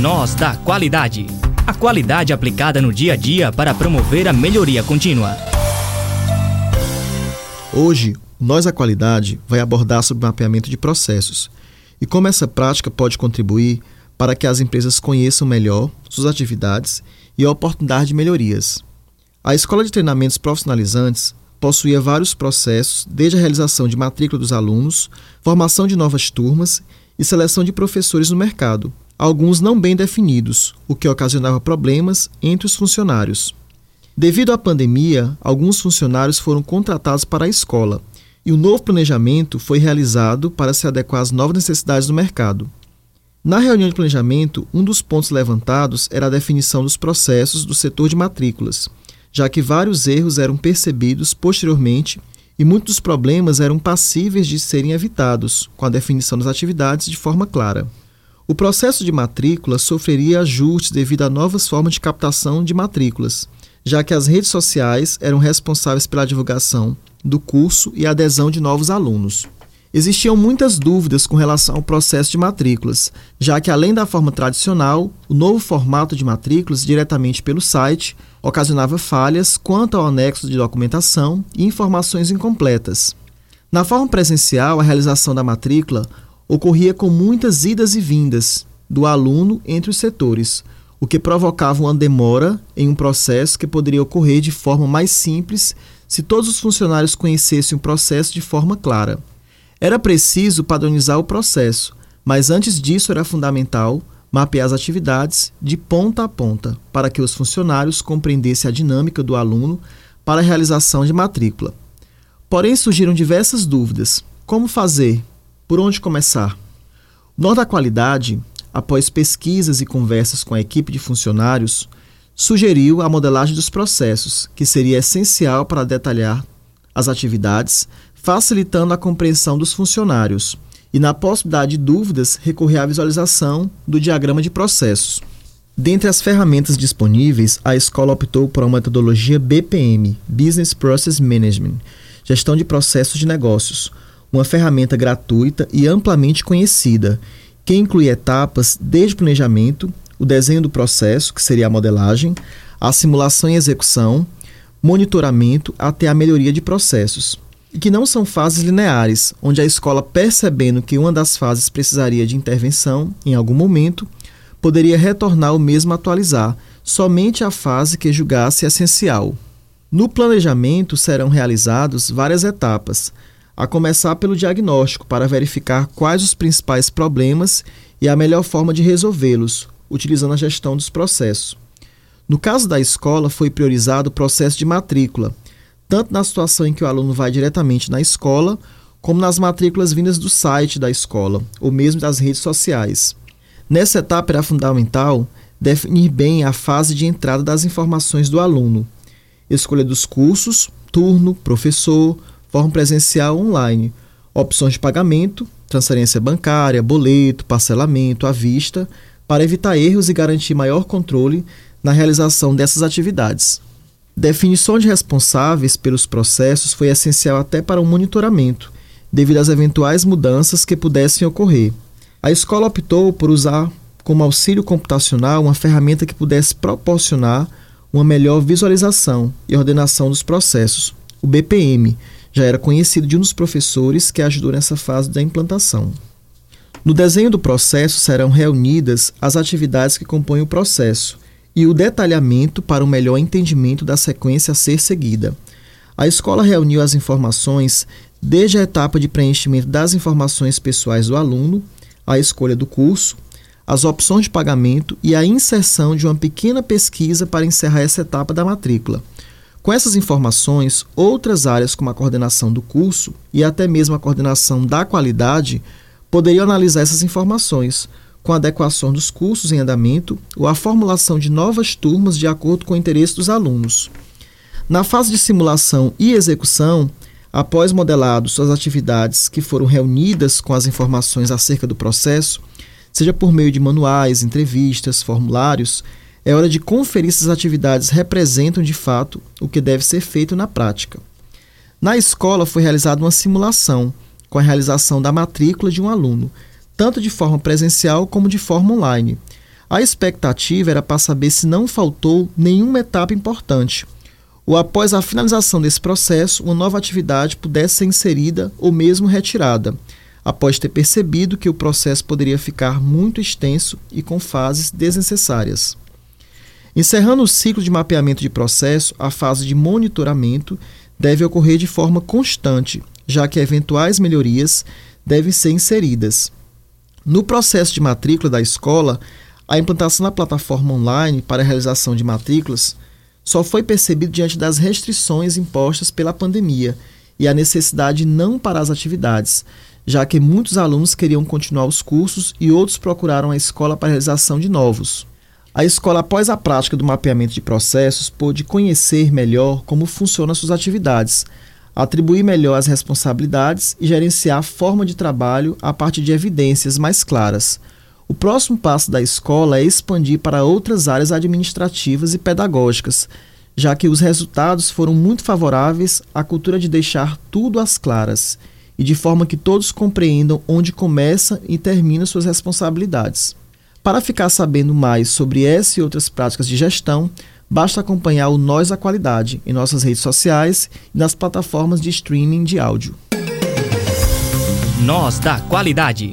Nós da Qualidade. A qualidade aplicada no dia a dia para promover a melhoria contínua. Hoje, Nós da Qualidade vai abordar sobre mapeamento de processos e como essa prática pode contribuir para que as empresas conheçam melhor suas atividades e a oportunidade de melhorias. A Escola de Treinamentos Profissionalizantes possuía vários processos, desde a realização de matrícula dos alunos, formação de novas turmas e seleção de professores no mercado, alguns não bem definidos, o que ocasionava problemas entre os funcionários. Devido à pandemia, alguns funcionários foram contratados para a escola e o novo planejamento foi realizado para se adequar às novas necessidades do mercado. Na reunião de planejamento, um dos pontos levantados era a definição dos processos do setor de matrículas, já que vários erros eram percebidos posteriormente e muitos problemas eram passíveis de serem evitados com a definição das atividades de forma clara. O processo de matrícula sofreria ajustes devido a novas formas de captação de matrículas, já que as redes sociais eram responsáveis pela divulgação do curso e adesão de novos alunos. Existiam muitas dúvidas com relação ao processo de matrículas, já que, além da forma tradicional, o novo formato de matrículas diretamente pelo site ocasionava falhas quanto ao anexo de documentação e informações incompletas. Na forma presencial, a realização da matrícula ocorria com muitas idas e vindas do aluno entre os setores, o que provocava uma demora em um processo que poderia ocorrer de forma mais simples se todos os funcionários conhecessem o processo de forma clara. Era preciso padronizar o processo, mas antes disso era fundamental mapear as atividades de ponta a ponta para que os funcionários compreendessem a dinâmica do aluno para a realização de matrícula. Porém, surgiram diversas dúvidas. Como fazer? Por onde começar? O Nó da Qualidade, após pesquisas e conversas com a equipe de funcionários, sugeriu a modelagem dos processos, que seria essencial para detalhar as atividades, facilitando a compreensão dos funcionários, e, na possibilidade de dúvidas, recorrer à visualização do diagrama de processos. Dentre as ferramentas disponíveis, a escola optou por uma metodologia BPM Business Process Management Gestão de Processos de Negócios uma ferramenta gratuita e amplamente conhecida, que inclui etapas desde o planejamento, o desenho do processo, que seria a modelagem, a simulação e execução, monitoramento até a melhoria de processos. E que não são fases lineares, onde a escola, percebendo que uma das fases precisaria de intervenção em algum momento, poderia retornar o mesmo atualizar, somente a fase que julgasse essencial. No planejamento serão realizadas várias etapas, a começar pelo diagnóstico para verificar quais os principais problemas e a melhor forma de resolvê-los, utilizando a gestão dos processos. No caso da escola, foi priorizado o processo de matrícula, tanto na situação em que o aluno vai diretamente na escola, como nas matrículas vindas do site da escola, ou mesmo das redes sociais. Nessa etapa era fundamental definir bem a fase de entrada das informações do aluno, escolha dos cursos, turno, professor, forma presencial online, opções de pagamento, transferência bancária, boleto, parcelamento à vista, para evitar erros e garantir maior controle na realização dessas atividades. Definição de responsáveis pelos processos foi essencial até para o monitoramento, devido às eventuais mudanças que pudessem ocorrer. A escola optou por usar como auxílio computacional uma ferramenta que pudesse proporcionar uma melhor visualização e ordenação dos processos, o BPM, já era conhecido de um dos professores que ajudou nessa fase da implantação. No desenho do processo serão reunidas as atividades que compõem o processo e o detalhamento para o melhor entendimento da sequência a ser seguida. A escola reuniu as informações desde a etapa de preenchimento das informações pessoais do aluno, a escolha do curso, as opções de pagamento e a inserção de uma pequena pesquisa para encerrar essa etapa da matrícula. Com essas informações, outras áreas como a coordenação do curso e até mesmo a coordenação da qualidade poderiam analisar essas informações, com adequação dos cursos em andamento ou a formulação de novas turmas de acordo com o interesse dos alunos. Na fase de simulação e execução, após modelado suas atividades que foram reunidas com as informações acerca do processo, seja por meio de manuais, entrevistas, formulários, é hora de conferir se as atividades representam de fato o que deve ser feito na prática. Na escola foi realizada uma simulação com a realização da matrícula de um aluno, tanto de forma presencial como de forma online. A expectativa era para saber se não faltou nenhuma etapa importante, ou após a finalização desse processo, uma nova atividade pudesse ser inserida ou mesmo retirada, após ter percebido que o processo poderia ficar muito extenso e com fases desnecessárias. Encerrando o ciclo de mapeamento de processo, a fase de monitoramento deve ocorrer de forma constante, já que eventuais melhorias devem ser inseridas. No processo de matrícula da escola, a implantação da plataforma online para a realização de matrículas só foi percebido diante das restrições impostas pela pandemia e a necessidade de não parar as atividades, já que muitos alunos queriam continuar os cursos e outros procuraram a escola para a realização de novos. A escola, após a prática do mapeamento de processos, pôde conhecer melhor como funcionam suas atividades, atribuir melhor as responsabilidades e gerenciar a forma de trabalho a partir de evidências mais claras. O próximo passo da escola é expandir para outras áreas administrativas e pedagógicas, já que os resultados foram muito favoráveis à cultura de deixar tudo às claras e de forma que todos compreendam onde começa e termina suas responsabilidades. Para ficar sabendo mais sobre essa e outras práticas de gestão, basta acompanhar o Nós da Qualidade em nossas redes sociais e nas plataformas de streaming de áudio. Nós da Qualidade